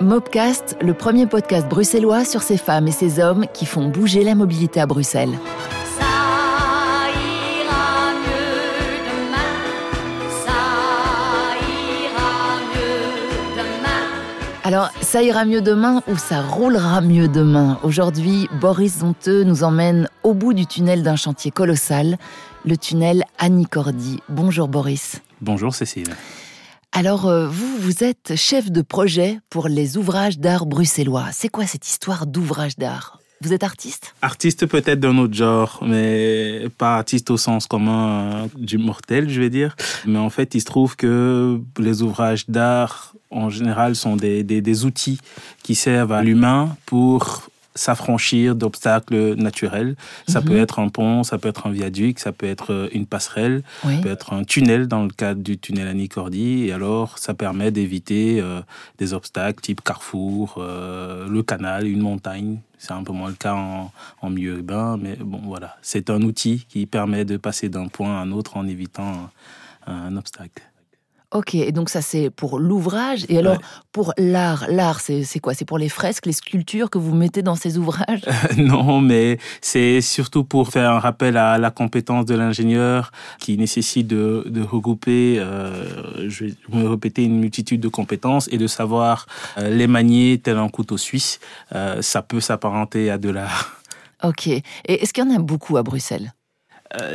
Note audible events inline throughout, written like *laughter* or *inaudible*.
Mobcast, le premier podcast bruxellois sur ces femmes et ces hommes qui font bouger la mobilité à Bruxelles. Ça ira mieux demain, ça ira mieux demain. Alors, ça ira mieux demain ou ça roulera mieux demain? Aujourd'hui, Boris Zonteux nous emmène au bout du tunnel d'un chantier colossal, le tunnel Annie Cordy. Bonjour Boris. Bonjour Cécile. Alors, euh, vous, vous êtes chef de projet pour les ouvrages d'art bruxellois. C'est quoi cette histoire d'ouvrages d'art? Vous êtes artiste? Artiste peut-être d'un autre genre, mais pas artiste au sens commun euh, du mortel, je vais dire. Mais en fait, il se trouve que les ouvrages d'art, en général, sont des, des, des outils qui servent à l'humain pour s'affranchir d'obstacles naturels. Ça Mhm. peut être un pont, ça peut être un viaduc, ça peut être euh, une passerelle, Oui. ça peut être un tunnel dans le cadre du tunnel Annie Cordy. Et alors, ça permet d'éviter euh, des obstacles type carrefour, euh, le canal, une montagne. C'est un peu moins le cas en, en milieu urbain, mais bon, voilà. C'est un outil qui permet de passer d'un point à un autre en évitant un, un obstacle. Ok, et donc ça c'est pour l'ouvrage. Et alors, Ouais. pour l'art, l'art c'est quoi? C'est pour les fresques, les sculptures que vous mettez dans ces ouvrages? *laughs* Non, mais c'est surtout pour faire un rappel à la compétence de l'ingénieur qui nécessite de, de regrouper, euh, je vais me répéter, une multitude de compétences et de savoir euh, les manier tel un couteau suisse. Euh, ça peut s'apparenter à de l'art. Ok. Et est-ce qu'il y en a beaucoup à Bruxelles?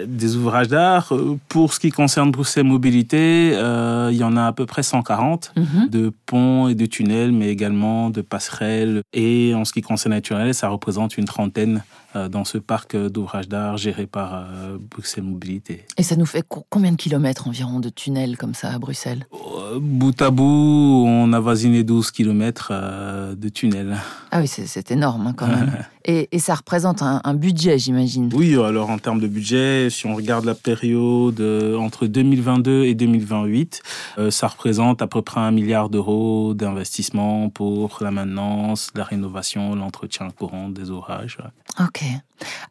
Des ouvrages d'art. Euh, Pour ce qui concerne Bruxelles Mobilité, euh, il y en a à peu près 140 Mhm. de ponts et de tunnels, mais également de passerelles. Et en ce qui concerne tunnels, ça représente une trentaine euh, dans ce parc euh, d'ouvrages d'art géré par euh, Bruxelles Mobilité. Et ça nous fait co- combien de kilomètres environ de tunnels comme ça à Bruxelles? Euh, Bout à bout, on avoisine les 12 kilomètres euh, de tunnels. Ah oui, c'est énorme hein, quand même. *laughs* et, et ça représente un, un budget, j'imagine. Oui, alors en termes de budget, si on regarde la période euh, entre 2022 et 2028, euh, ça représente à peu près un milliard d'euros d'investissement pour la maintenance, la rénovation, l'entretien courant des ouvrages. ouais. Ok.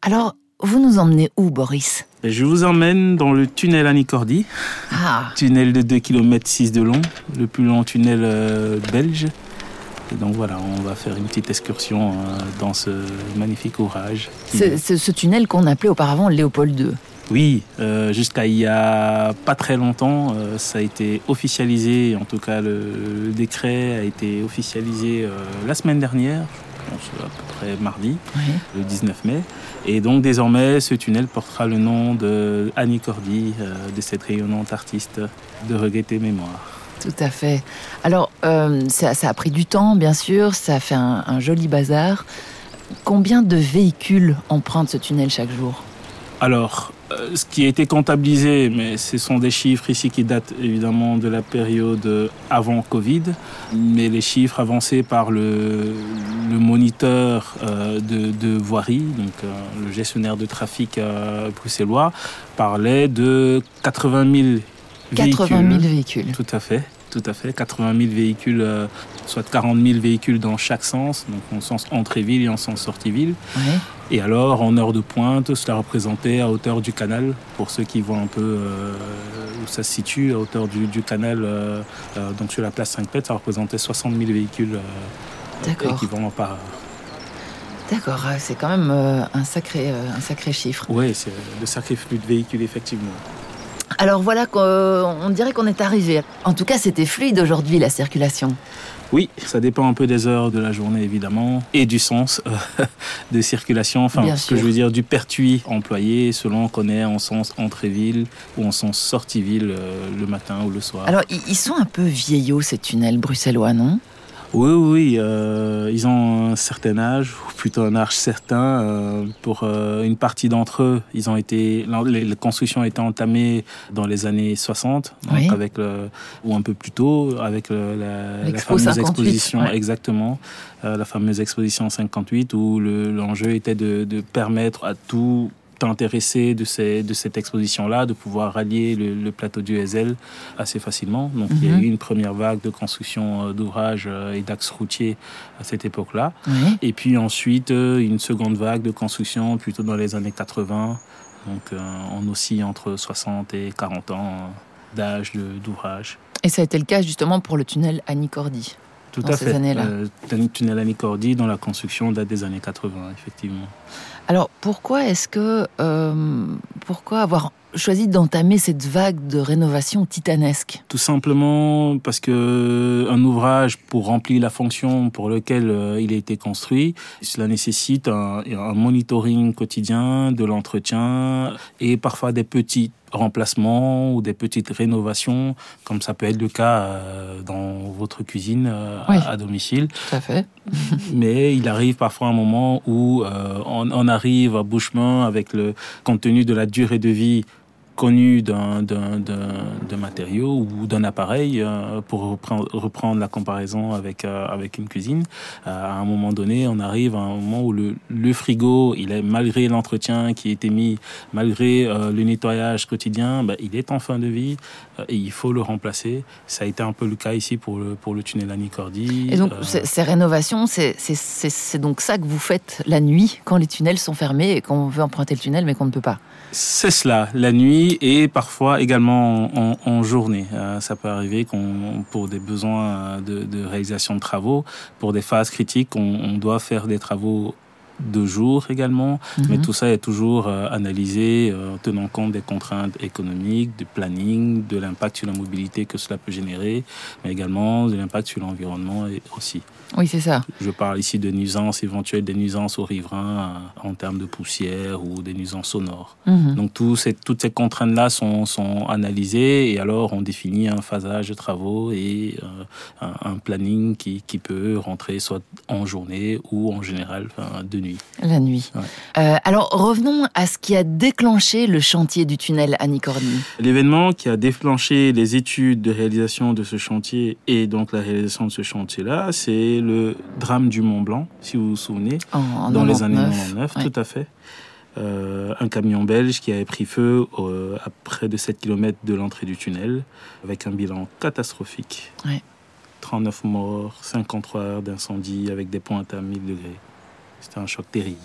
Alors, vous nous emmenez où, Boris? Je vous emmène dans le tunnel Anicordi, Ah, tunnel de 2 km 6 de long, le plus long tunnel euh, belge. Et donc voilà, on va faire une petite excursion euh, dans ce magnifique ouvrage. c'est ce tunnel qu'on appelait auparavant Léopold II. Oui, euh, jusqu'à il y a pas très longtemps, euh, ça a été officialisé, en tout cas le, le décret a été officialisé euh, la semaine dernière, pense à peu près mardi, Oui. le 19 mai. Et donc désormais, ce tunnel portera le nom de Annie Cordy, euh, de cette rayonnante artiste de regretter mémoire. Tout à fait. Alors, euh, ça, ça a pris du temps, bien sûr, ça a fait un, un joli bazar. Combien de véhicules empruntent ce tunnel chaque jour? Alors, ce qui a été comptabilisé, mais ce sont des chiffres ici qui datent évidemment de la période euh, avant Covid, mais les chiffres avancés par le, le moniteur euh, de, de voirie, donc euh, le gestionnaire de trafic euh, bruxellois, parlaient de 80 000 80 000 véhicules. véhicules. Tout à fait, tout à fait. 80 000 véhicules, euh, soit 40 000 véhicules dans chaque sens, donc en sens entrée-ville et en sens sortie-ville. Oui. Et alors, en heure de pointe, cela représentait à hauteur du canal, pour ceux qui voient un peu euh, où ça se situe, à hauteur du, du canal, euh, euh, donc sur la place 5 pètes, ça représentait 60 000 véhicules équivalents par heure. D'accord, c'est quand même un, sacré, un sacré chiffre. Oui, c'est de sacrés flux de véhicules, effectivement. Alors voilà, qu'on- on dirait qu'on est arrivé. En tout cas, c'était fluide aujourd'hui, la circulation. Oui, ça dépend un peu des heures de la journée, évidemment, et du sens euh, *laughs* de circulation, enfin, Bien ce que je veux dire, du pertuis employé, selon qu'on est en sens entrée-ville ou en sens sortie-ville euh, le matin ou le soir. Alors, ils sont un peu vieillots, ces tunnels bruxellois, non? Oui, oui, oui, euh, ils ont un certain âge, ou plutôt un âge certain. euh, pour euh, une partie d'entre eux, ils ont été, les, les constructions ont été entamées dans les années 60, donc Oui. avec le, ou un peu plus tôt, avec le- la, la fameuse 58, exposition, ouais. exactement, euh, la fameuse exposition 58, où le- l'enjeu était de, de permettre à tout intéressé de, ces, de cette exposition-là, de pouvoir rallier le, le plateau du Hazel assez facilement. Donc il y a Mhm. eu une première vague de construction euh, d'ouvrages euh, et d'axes routiers à cette époque-là. Oui. Et puis ensuite, euh, une seconde vague de construction plutôt dans les années 80. Donc on oscille entre 60 et 40 ans d'âge d'ouvrage. Et ça a été le cas justement pour le tunnel Annie Cordy. Tout dans à ces fait. années-là. Euh, tunnel Anicordi, dont la construction date des années 80, effectivement. Alors pourquoi est-ce que euh, pourquoi avoir choisi d'entamer cette vague de rénovation titanesque? Tout simplement parce que un ouvrage, pour remplir la fonction pour laquelle euh, il a été construit, cela nécessite un, un monitoring quotidien de l'entretien et parfois des petits remplacements ou des petites rénovations, comme ça peut être le cas euh, dans votre cuisine euh, Oui. à, à domicile. Tout à fait. *laughs* Mais il arrive parfois un moment où euh, on, on arrive à bout-chemin avec le compte tenu de la durée de vie connue d'un matériau ou d'un appareil, euh, pour reprendre, reprendre la comparaison avec, euh, avec une cuisine, euh, à un moment donné, on arrive à un moment où le, le frigo, il est, malgré l'entretien qui a été mis, malgré le nettoyage quotidien, bah, il est en fin de vie et il faut le remplacer. Ça a été un peu le cas ici pour le, pour le tunnel Anicordi. Et donc ces rénovations, c'est donc ça que vous faites la nuit quand les tunnels sont fermés et qu'on veut emprunter le tunnel mais qu'on ne peut pas? C'est cela, la nuit et parfois également en, journée. Euh, ça peut arriver qu'on, pour des besoins de, réalisation de travaux, pour des phases critiques, on doit faire des travaux de jour également. Mais Mhm. tout ça est toujours euh, analysé euh, en tenant compte des contraintes économiques, du planning, de l'impact sur la mobilité que cela peut générer, mais également de l'impact sur l'environnement aussi. Oui, c'est ça. Je parle ici de nuisances éventuelles, des nuisances aux riverains euh, en termes de poussière ou des nuisances sonores. Mhm. Donc ces, toutes ces contraintes-là sont, sont analysées et alors on définit un phasage de travaux et euh, un, un planning qui, qui peut rentrer soit en journée ou en général de nuit. La nuit. Ouais. Euh, alors revenons à ce qui a déclenché le chantier du tunnel Annie Cordy. L'événement qui a déclenché les études de réalisation de ce chantier et donc la réalisation de ce chantier-là, c'est le drame du Mont Blanc, si vous vous souvenez. En, en dans les 99. années 99, Ouais. tout à fait. Euh, un camion belge qui avait pris feu euh, à près de 7 km de l'entrée du tunnel, avec un bilan catastrophique. Ouais. 39 morts, 53 heures d'incendie avec des pointes à 1000 degrés. C'était un choc terrible.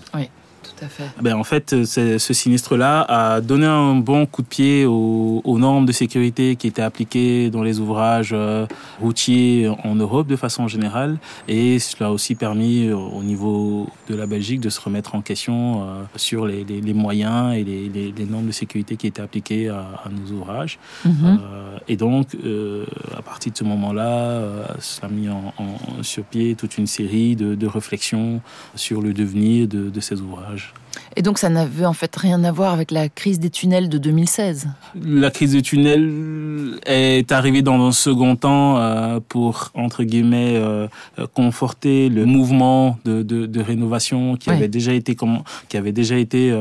Tout à fait. Ben, en fait, c'est- ce sinistre-là a donné un bon coup de pied aux, aux normes de sécurité qui étaient appliquées dans les ouvrages euh, routiers en Europe de façon générale. Et cela a aussi permis euh, au niveau de la Belgique de se remettre en question euh, sur les, les- les moyens et les, normes de sécurité qui étaient appliquées à, à nos ouvrages. Mhm. Euh, et donc, euh, à partir de ce moment-là, euh, ça a mis en, en- sur pied toute une série de, de réflexions sur le devenir de, de ces ouvrages. Et donc ça n'avait en fait rien à voir avec la crise des tunnels de 2016. La crise du tunnel est arrivée dans un second temps euh, pour, entre guillemets, euh, conforter le mouvement de, de, de rénovation qui Oui. avait déjà été, qui avait déjà été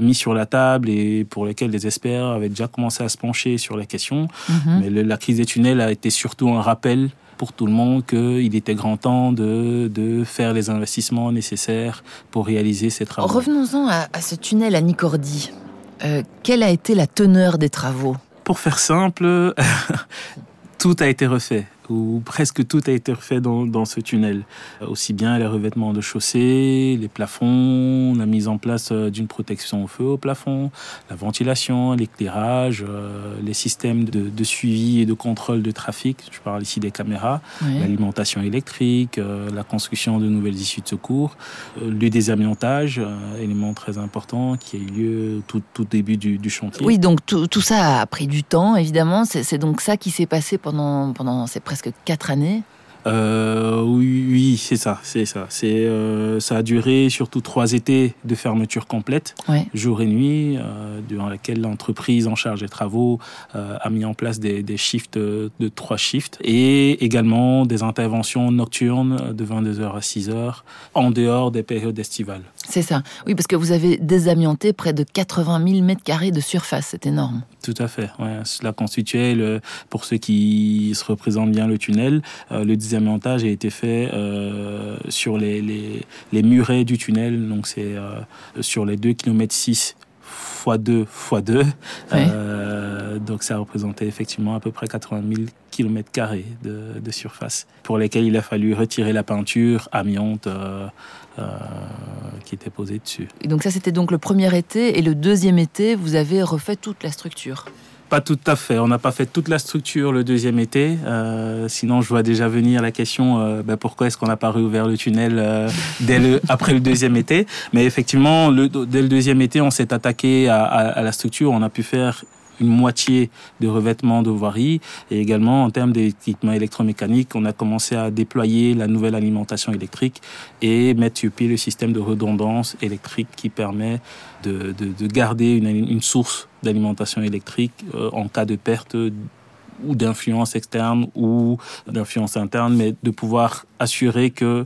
mis sur la table et pour lequel les experts avaient déjà commencé à se pencher sur la question. Mhm. Mais la crise des tunnels a été surtout un rappel pour tout le monde qu'il était grand temps de, de faire les investissements nécessaires pour réaliser ces travaux. Revenons-en à, à ce tunnel Annie Cordy. Euh, quelle a été la teneur des travaux? Pour faire simple, *laughs* tout a été refait, ou presque tout a été refait dans, dans ce tunnel. Euh, Aussi bien les revêtements de chaussée, les plafonds, la mise en place euh, d'une protection au feu au plafond, la ventilation, l'éclairage, euh, les systèmes de, de suivi et de contrôle de trafic. Je parle ici des caméras l'alimentation électrique, euh, la construction de nouvelles issues de secours, euh, le désamiantage, élément très important qui a eu lieu tout, tout début du, du chantier. Oui, donc tout, tout ça a pris du temps, évidemment. C'est c'est donc ça qui s'est passé pendant, pendant ces presque quatre années. Euh, oui, oui, c'est ça, c'est ça. C'est euh, ça a duré surtout trois étés de fermeture complète, Ouais. jour et nuit, euh, durant laquelle l'entreprise en charge des travaux a mis en place des, des shifts de, de trois shifts et également des interventions nocturnes de 22h à 6h en dehors des périodes estivales. C'est ça. Oui, parce que vous avez désamianté près de 80 000 mètres carrés de surface. C'est énorme. Tout à fait. Ouais. Cela constituait, le, pour ceux qui se représentent bien le tunnel, euh, le désamiantage a été fait euh, sur les, les, les murets du tunnel. Donc c'est euh, sur les 2 km 6 x 2 x 2. Euh, donc ça représentait effectivement à peu près 80 000 km carrés de, de surface pour lesquels il a fallu retirer la peinture amiante euh, euh, qui était posée dessus. Et donc ça, c'était donc le premier été. Et le deuxième été, vous avez refait toute la structure. Pas tout à fait. On n'a pas fait toute la structure le deuxième été. Euh, sinon, je vois déjà venir la question euh, ben, pourquoi est-ce qu'on n'a pas réouvert le tunnel euh, dès le, *laughs* après le deuxième été? Mais effectivement, le, dès le deuxième été, on s'est attaqué à, à, à la structure. On a pu faire une moitié de revêtement de voirie. Et également en termes d'équipement électromécanique, on a commencé à déployer la nouvelle alimentation électrique et mettre sur pied le système de redondance électrique qui permet de, de, de garder une, une source d'alimentation électrique euh, en cas de perte ou d'influence externe ou d'influence interne, mais de pouvoir assurer que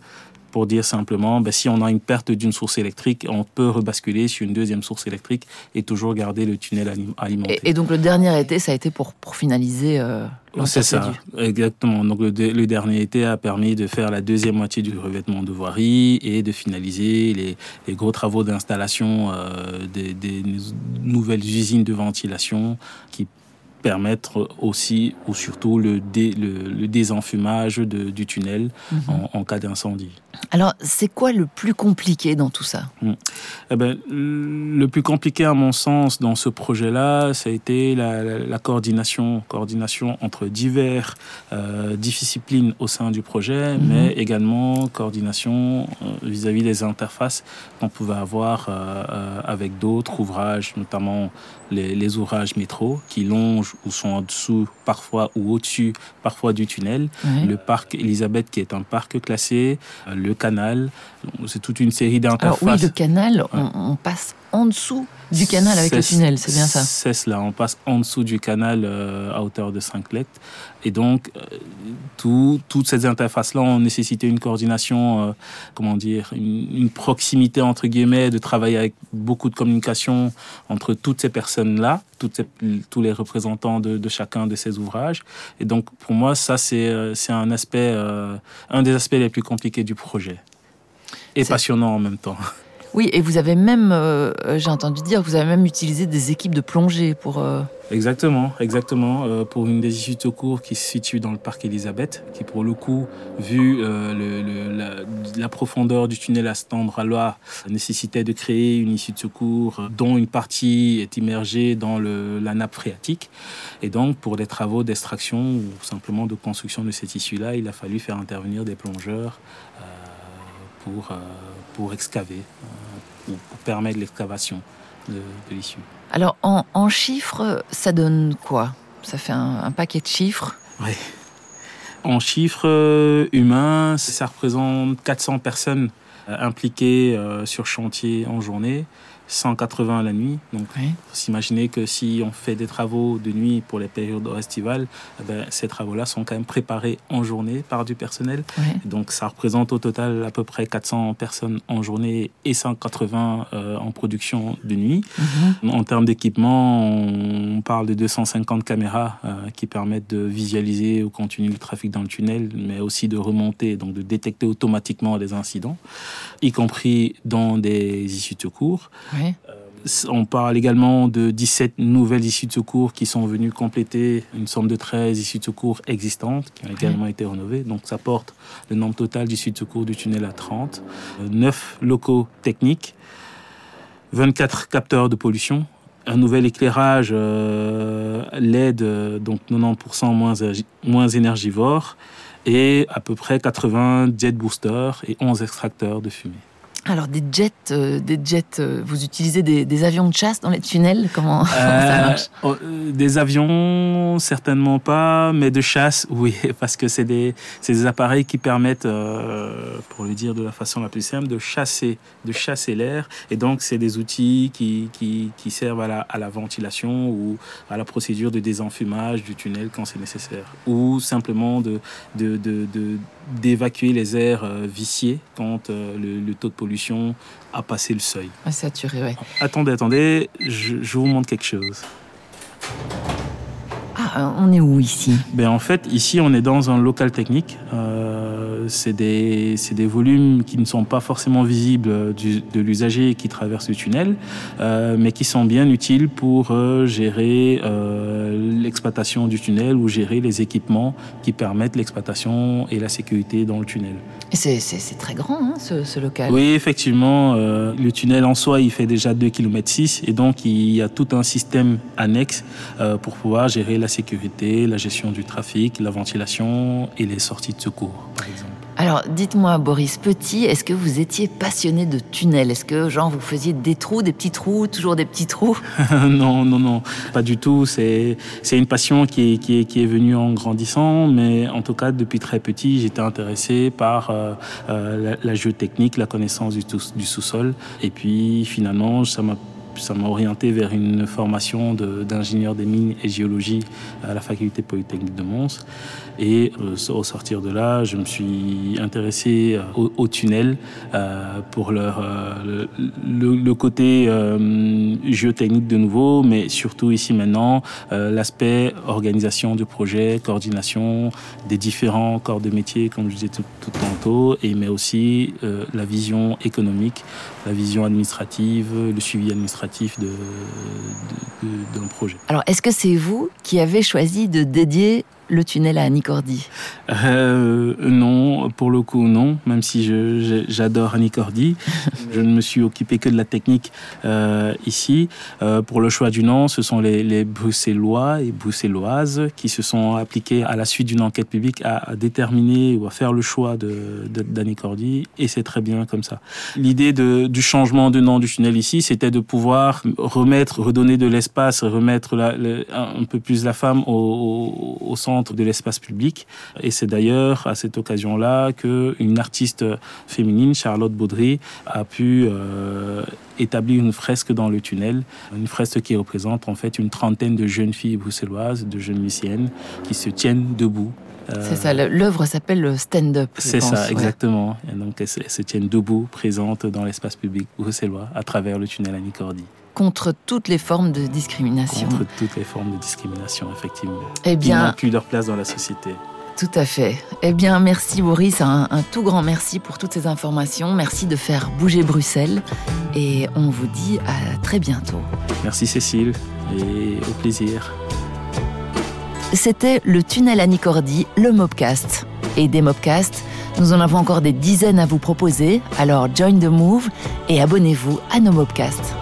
pour dire simplement, ben, si on a une perte d'une source électrique, on peut rebasculer sur une deuxième source électrique et toujours garder le tunnel alimenté. Et, et donc le dernier été, ça a été pour, pour finaliser euh, C'est ça, exactement. Donc le, le, dernier été a permis de faire la deuxième moitié du revêtement de voirie et de finaliser les, les gros travaux d'installation euh, des, des nouvelles usines de ventilation qui permettre aussi ou surtout le, dé, le, le désenfumage de, du tunnel mmh. en, en, cas d'incendie. Alors, c'est quoi le plus compliqué dans tout ça? Mmh. eh ben, Le plus compliqué, à mon sens, dans ce projet-là, ça a été la, la, la, coordination, coordination entre divers euh, disciplines au sein du projet, mmh. mais également coordination vis-à-vis -vis des interfaces qu'on pouvait avoir euh, avec d'autres ouvrages, notamment les, les ouvrages métro qui longent ou sont en dessous parfois ou au-dessus parfois du tunnel. Oui. Le parc Elisabeth qui est un parc classé, le canal, c'est toute une série d'interfaces. Alors oui, le canal, on, on, passe en dessous du canal avec le tunnel, c'est bien ça C'est cela, on passe en dessous du canal euh, à hauteur de 5 lettres. Et donc, euh, tout, toutes ces interfaces-là ont nécessité une coordination, euh, comment dire, une, une, proximité entre guillemets, de travailler avec beaucoup de communication entre toutes ces personnes-là, toutes ces, tous les représentants de, de, chacun de ces ouvrages. Et donc, pour moi, ça, c'est un aspect, euh, un des aspects les plus compliqués du projet. Et passionnant en même temps. Oui, et vous avez même, euh, j'ai entendu dire, vous avez même utilisé des équipes de plongée pour. Euh... Exactement, exactement. Euh, pour une des issues de secours qui se situe dans le parc Elisabeth, qui pour le coup, vu euh, la, profondeur du tunnel à cet endroit-là, nécessitait de créer une issue de secours dont une partie est immergée dans la nappe phréatique. Et donc, pour des travaux d'extraction ou simplement de construction de cette issue-là, il a fallu faire intervenir des plongeurs euh, pour pour excaver, euh, pour permettre l'excavation de, de l'issue. Alors, en, en, chiffres, ça donne quoi? Ça fait un, un, paquet de chiffres? Oui. En chiffres euh, humains, ça représente 400 personnes euh, impliquées sur chantier en journée. 180 à la nuit. Donc, oui. faut s'imaginer que si on fait des travaux de nuit pour les périodes estivales, eh ben, ces travaux-là sont quand même préparés en journée par du personnel. Oui. Donc, ça représente au total à peu près 400 personnes en journée et 180 euh, en production de nuit. Mm -hmm. En termes d'équipement, on parle de 250 caméras euh, qui permettent de visualiser au continu le trafic dans le tunnel, mais aussi de remonter, donc de détecter automatiquement les incidents, y compris dans des issues de secours. Oui. Euh, on parle également de 17 nouvelles issues de secours qui sont venues compléter une somme de 13 issues de secours existantes qui ont également oui. été rénovées. Donc ça porte le nombre total d'issues de secours du tunnel à 30. Euh, 9 locaux techniques, 24 capteurs de pollution, un nouvel éclairage euh, LED, donc 90% moins, moins énergivore, et à peu près 80 jet boosters et 11 extracteurs de fumée. Alors des jets, euh, des jets, euh, vous utilisez des, des, avions de chasse dans les tunnels Comment, *laughs* euh, ça marche? oh, Des avions, certainement pas, mais de chasse, *laughs* oui, parce que c'est des, des appareils qui permettent, euh, pour le dire de la façon la plus simple, de chasser, de chasser l'air. Et donc c'est des outils qui, qui, qui servent à la, à la, ventilation ou à la procédure de désenfumage du tunnel quand c'est nécessaire, ou simplement de, de, de, de d'évacuer les airs euh, viciés quand euh, le, le, taux de pollution a passé le seuil. Ah, saturé, ouais. Attendez, attendez, je, je, vous montre quelque chose. Euh, on est où ici? Ben, en fait, ici, on est dans un local technique. Euh, c'est des, c'est des volumes qui ne sont pas forcément visibles du- de l'usager qui traverse le tunnel, euh, mais qui sont bien utiles pour euh, gérer l'exploitation du tunnel ou gérer les équipements qui permettent l'exploitation et la sécurité dans le tunnel. C'est très grand, hein, ce, ce local. Oui, effectivement, le tunnel en soi, il fait déjà 2 km 6 et donc il y a tout un système annexe pour pouvoir gérer la sécurité, la gestion du trafic, la ventilation et les sorties de secours, par exemple. Alors, dites-moi, Boris Petit, est-ce que vous étiez passionné de tunnels? Est-ce que, genre, vous faisiez des trous, des petits trous, toujours des petits trous? *laughs* Non, non, non, pas du tout. C'est c'est une passion qui est, qui, est, qui est venue en grandissant, mais en tout cas, depuis très petit, j'étais intéressé par euh, euh, la, la géotechnique, la connaissance du, tout- du sous-sol. Et puis, finalement, ça m'a ça m'a orienté vers une formation d'ingénieur des mines et géologie à la faculté polytechnique de Mons. Et euh, au sortir de là, je me suis intéressé euh, au, au tunnel euh, pour leur, le, côté géotechnique de nouveau, mais surtout ici maintenant, l'aspect organisation du projet, coordination des différents corps de métier, comme je disais tout, tout tantôt, et mais aussi la vision économique, la vision administrative, le suivi administratif d'un projet. Alors, est-ce que c'est vous qui avez choisi de dédier le tunnel à Annie Cordy Euh, non, pour le coup, non. Même si j'adore Annie Cordy, *laughs* je ne me suis occupé que de la technique euh, ici. Euh, pour le choix du nom, ce sont les, les Bruxellois et Bruxelloises qui se sont appliqués à la suite d'une enquête publique à, à déterminer ou à faire le choix de, de- d'Annie Cordy, et c'est très bien comme ça. L'idée de- du changement de nom du tunnel ici, c'était de pouvoir remettre, redonner de l'espace, remettre la- un peu plus la femme au, au- au centre de l'espace public. Et c'est d'ailleurs à cette occasion-là que une artiste féminine, Charlotte Baudry, a pu euh, établir une fresque dans le tunnel, une fresque qui représente en fait une trentaine de jeunes filles bruxelloises, de jeunes lycéennes, qui se tiennent debout. Euh, C'est ça, l'œuvre s'appelle le stand-up. c'est ça, ouais. exactement. Et donc, elles se, tiennent debout, présentes dans l'espace public bruxellois, à travers le tunnel Annie Cordy, Contre toutes les formes de discrimination. contre toutes les formes de discrimination, effectivement. Eh Ils bien, n'ont plus leur place dans la société. Tout à fait. Eh bien, merci Boris, un, un tout grand merci pour toutes ces informations. Merci de faire bouger Bruxelles. Et on vous dit à très bientôt. Merci Cécile, et au plaisir. C'était le tunnel Annie Cordy, le Mobcast. Et des Mobcasts, nous en avons encore des dizaines à vous proposer. Alors join the move et abonnez-vous à nos Mobcasts.